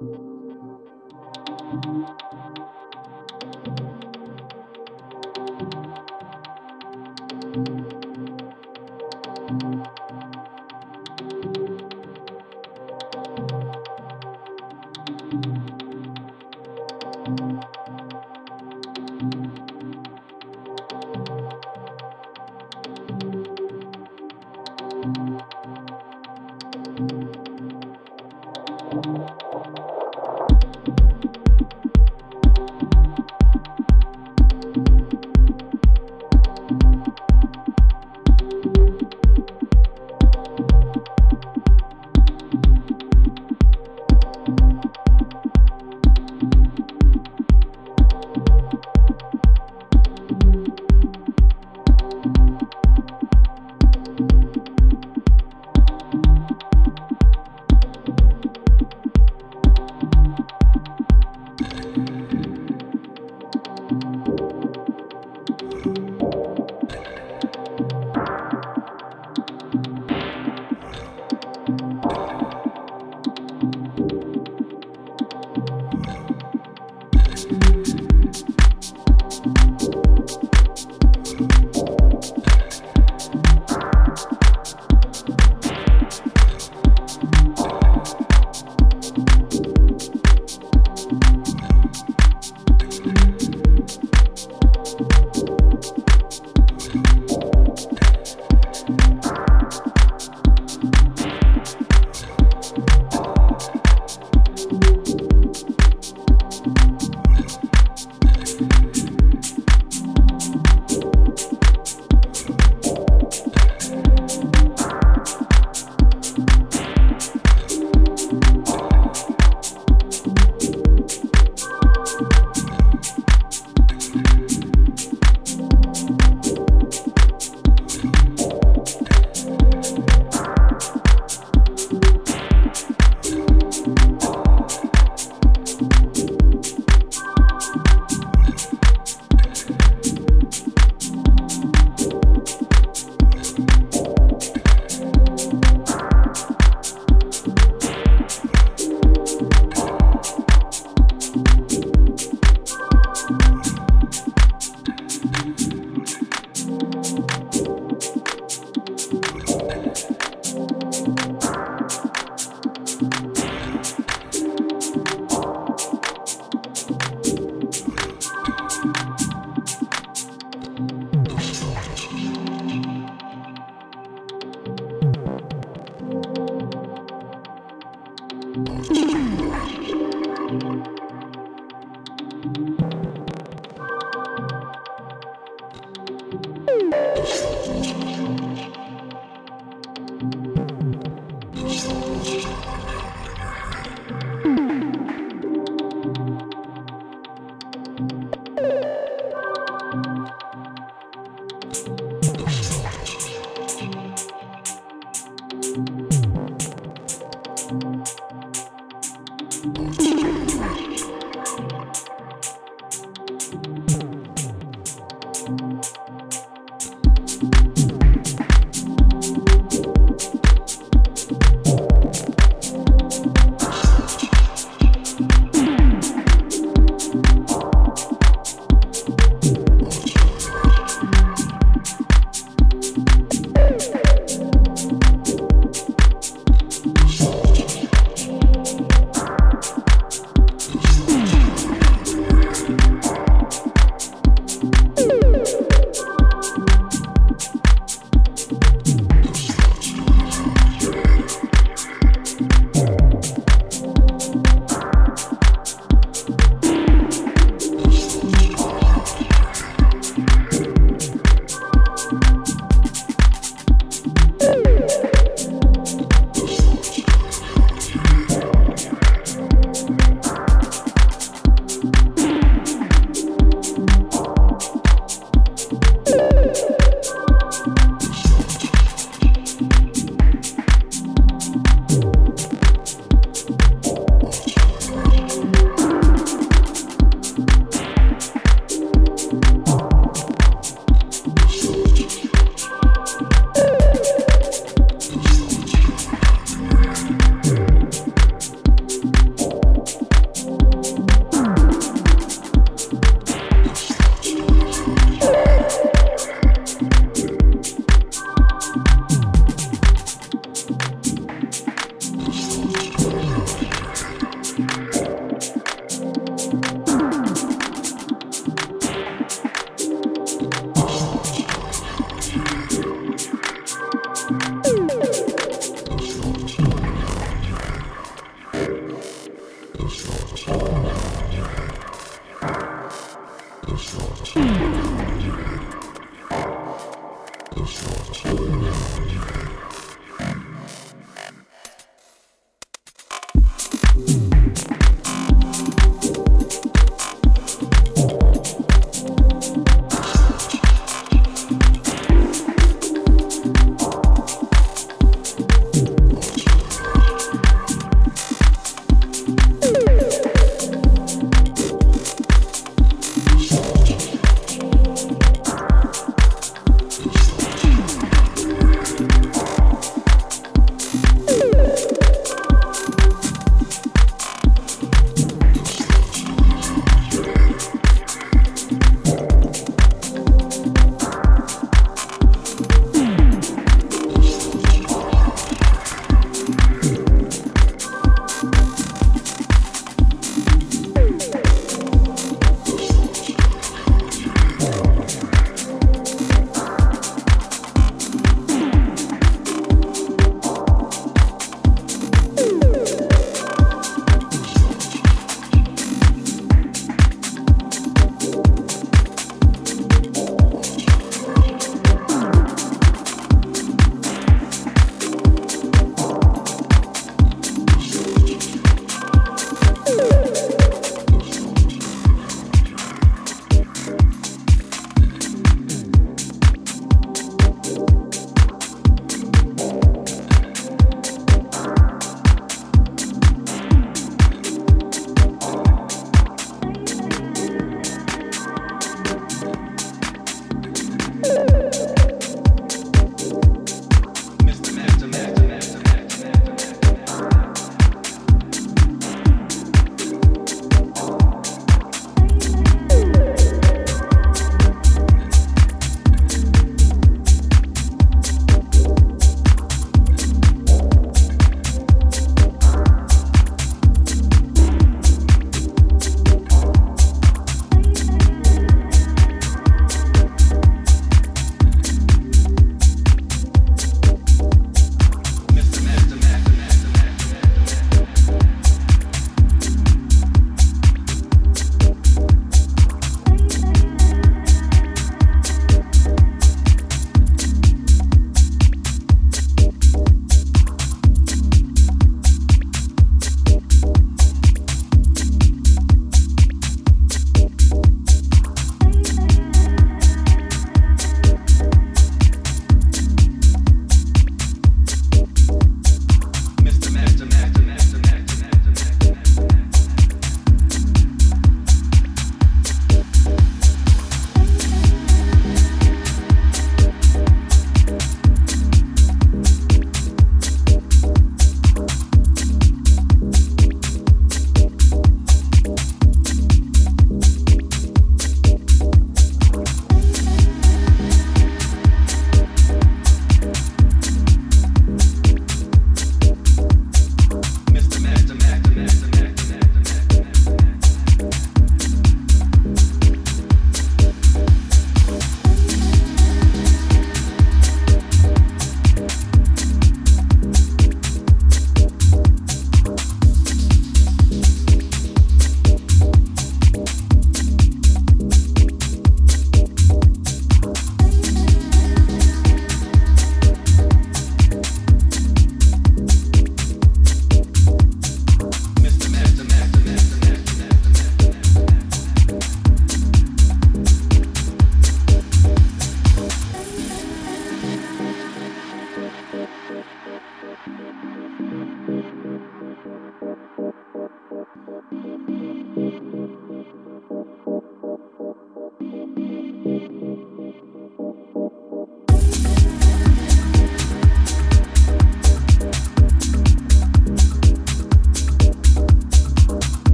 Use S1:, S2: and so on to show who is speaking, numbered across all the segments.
S1: Thank you.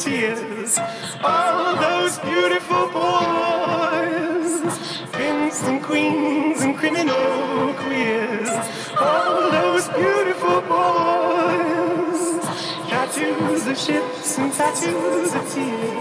S1: Tears. All those beautiful boys. Kings and queens and criminal queers. All those beautiful boys. Tattoos of ships and tattoos of tears.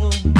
S1: We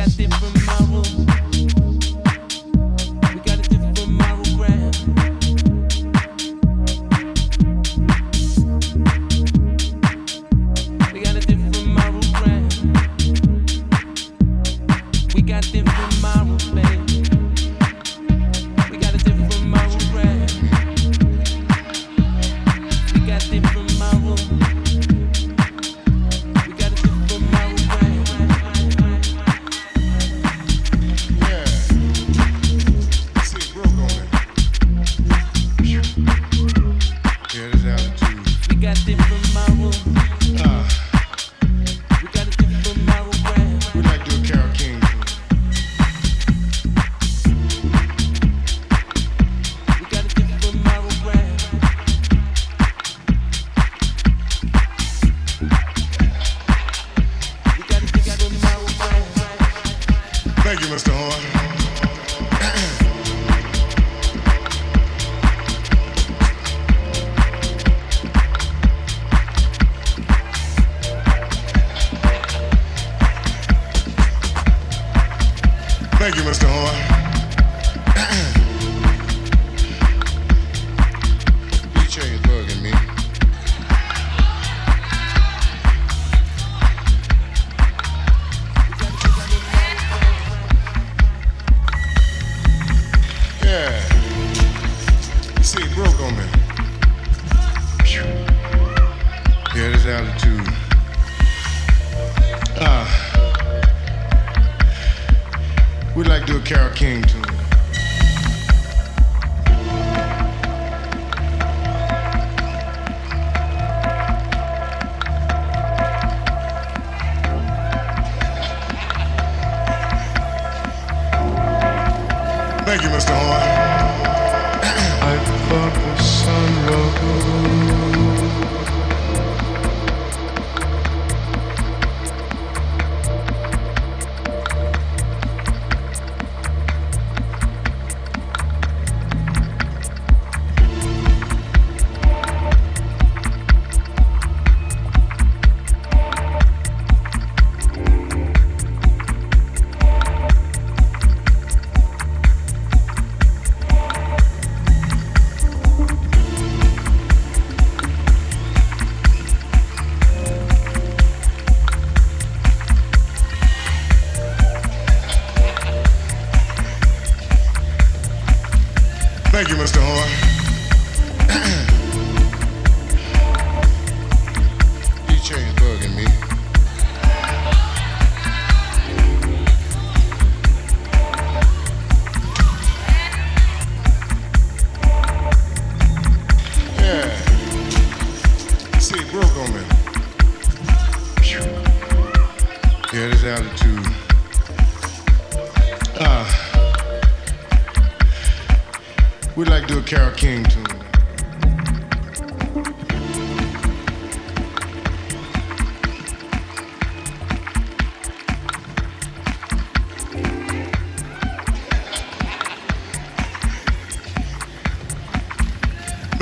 S1: got different
S2: Thank you, Mr. Horn.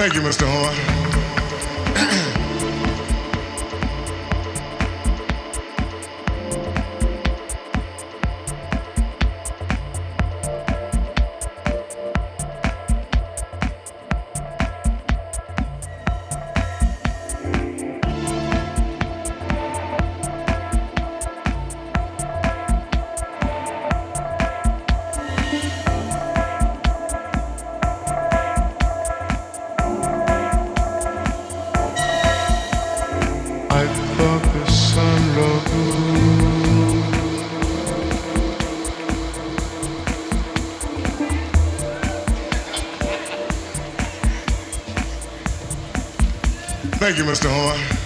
S2: Thank you, Mr. Horn. Thank you, Mr. Horn.